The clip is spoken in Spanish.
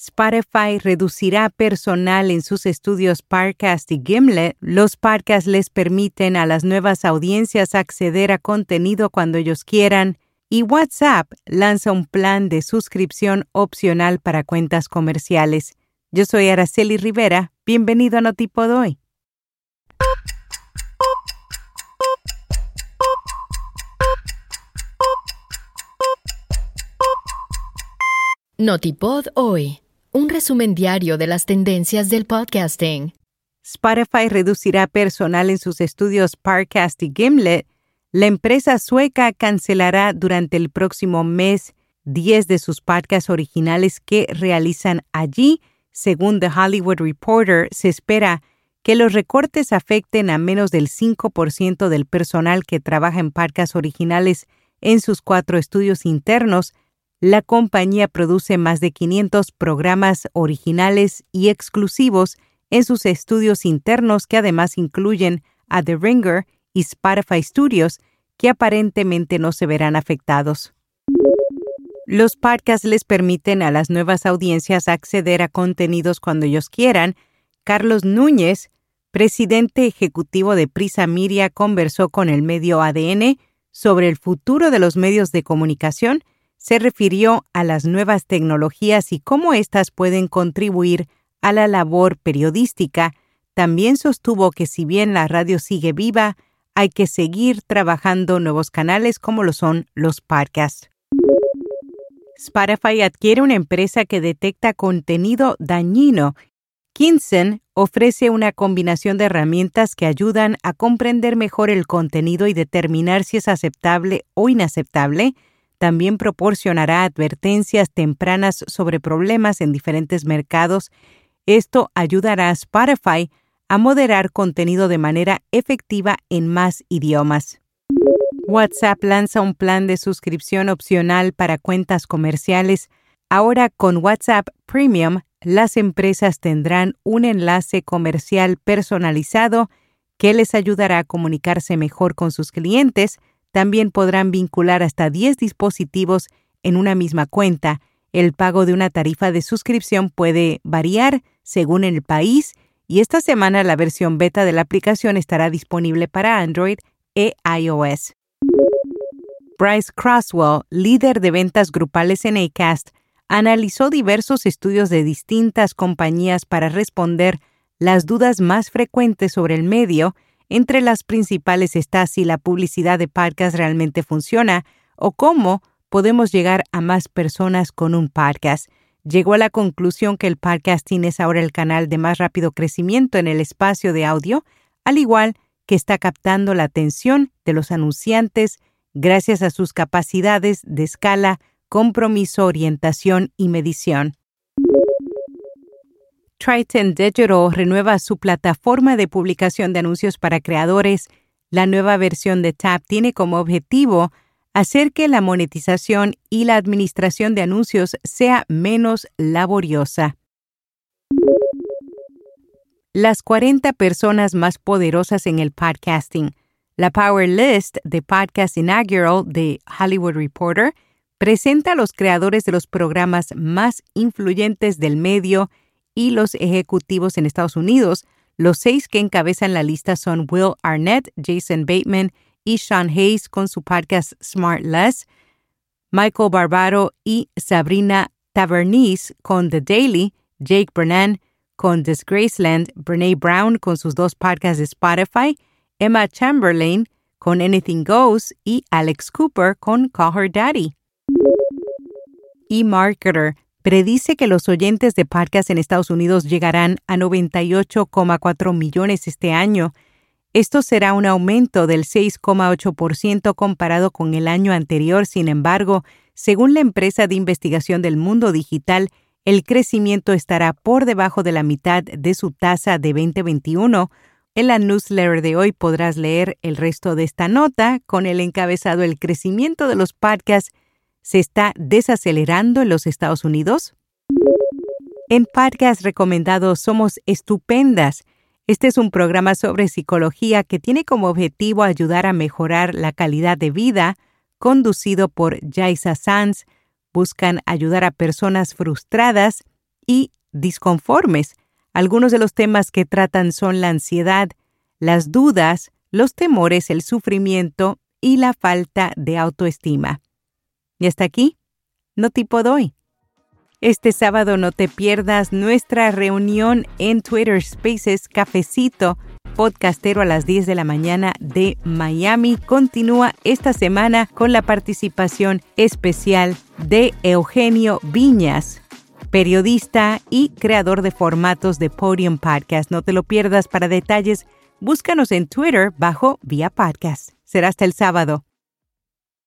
Spotify reducirá personal en sus estudios Parcast y Gimlet. Los podcasts les permiten a las nuevas audiencias acceder a contenido cuando ellos quieran. Y WhatsApp lanza un plan de suscripción opcional para cuentas comerciales. Yo soy Araceli Rivera. Bienvenido a Notipod hoy. Notipod hoy un resumen diario de las tendencias del podcasting. Spotify reducirá personal en sus estudios Parcast y Gimlet. La empresa sueca cancelará durante el próximo mes 10 de sus podcasts originales que realizan allí. Según The Hollywood Reporter, se espera que los recortes afecten a menos del 5% del personal que trabaja en podcasts originales en sus cuatro estudios internos la compañía produce más de 500 programas originales y exclusivos en sus estudios internos que además incluyen a The Ringer y Spotify Studios, que aparentemente no se verán afectados. Los podcasts les permiten a las nuevas audiencias acceder a contenidos cuando ellos quieran. Carlos Núñez, presidente ejecutivo de Prisa Miria, conversó con el medio ADN sobre el futuro de los medios de comunicación se refirió a las nuevas tecnologías y cómo éstas pueden contribuir a la labor periodística, también sostuvo que si bien la radio sigue viva, hay que seguir trabajando nuevos canales como lo son los podcasts. Spotify adquiere una empresa que detecta contenido dañino. Kinsen ofrece una combinación de herramientas que ayudan a comprender mejor el contenido y determinar si es aceptable o inaceptable, también proporcionará advertencias tempranas sobre problemas en diferentes mercados. Esto ayudará a Spotify a moderar contenido de manera efectiva en más idiomas. WhatsApp lanza un plan de suscripción opcional para cuentas comerciales. Ahora con WhatsApp Premium, las empresas tendrán un enlace comercial personalizado que les ayudará a comunicarse mejor con sus clientes, también podrán vincular hasta 10 dispositivos en una misma cuenta. El pago de una tarifa de suscripción puede variar según el país y esta semana la versión beta de la aplicación estará disponible para Android e iOS. Bryce Crosswell, líder de ventas grupales en ACAST, analizó diversos estudios de distintas compañías para responder las dudas más frecuentes sobre el medio entre las principales está si la publicidad de podcast realmente funciona o cómo podemos llegar a más personas con un podcast. Llegó a la conclusión que el podcasting es ahora el canal de más rápido crecimiento en el espacio de audio, al igual que está captando la atención de los anunciantes gracias a sus capacidades de escala, compromiso, orientación y medición. Triton Digital renueva su plataforma de publicación de anuncios para creadores. La nueva versión de Tap tiene como objetivo hacer que la monetización y la administración de anuncios sea menos laboriosa. Las 40 personas más poderosas en el podcasting. La Power List de Podcast Inaugural de Hollywood Reporter presenta a los creadores de los programas más influyentes del medio y los ejecutivos en Estados Unidos. Los seis que encabezan la lista son Will Arnett, Jason Bateman y Sean Hayes con su podcast Smart Less, Michael Barbaro y Sabrina Tavernese con The Daily, Jake Brennan con Disgraceland, Brene Brown con sus dos podcasts de Spotify, Emma Chamberlain con Anything Goes y Alex Cooper con Call Her Daddy. eMarketer predice que los oyentes de podcast en Estados Unidos llegarán a 98,4 millones este año. Esto será un aumento del 6,8% comparado con el año anterior. Sin embargo, según la empresa de investigación del mundo digital, el crecimiento estará por debajo de la mitad de su tasa de 2021. En la newsletter de hoy podrás leer el resto de esta nota con el encabezado El crecimiento de los podcasts se está desacelerando en los Estados Unidos? En podcast recomendado Somos Estupendas. Este es un programa sobre psicología que tiene como objetivo ayudar a mejorar la calidad de vida, conducido por Jaisa Sanz. Buscan ayudar a personas frustradas y disconformes. Algunos de los temas que tratan son la ansiedad, las dudas, los temores, el sufrimiento y la falta de autoestima. Y hasta aquí, no tipo doy. Este sábado no te pierdas nuestra reunión en Twitter Spaces Cafecito podcastero a las 10 de la mañana de Miami. Continúa esta semana con la participación especial de Eugenio Viñas, periodista y creador de formatos de Podium Podcast. No te lo pierdas para detalles. Búscanos en Twitter bajo Vía Podcast. Será hasta el sábado.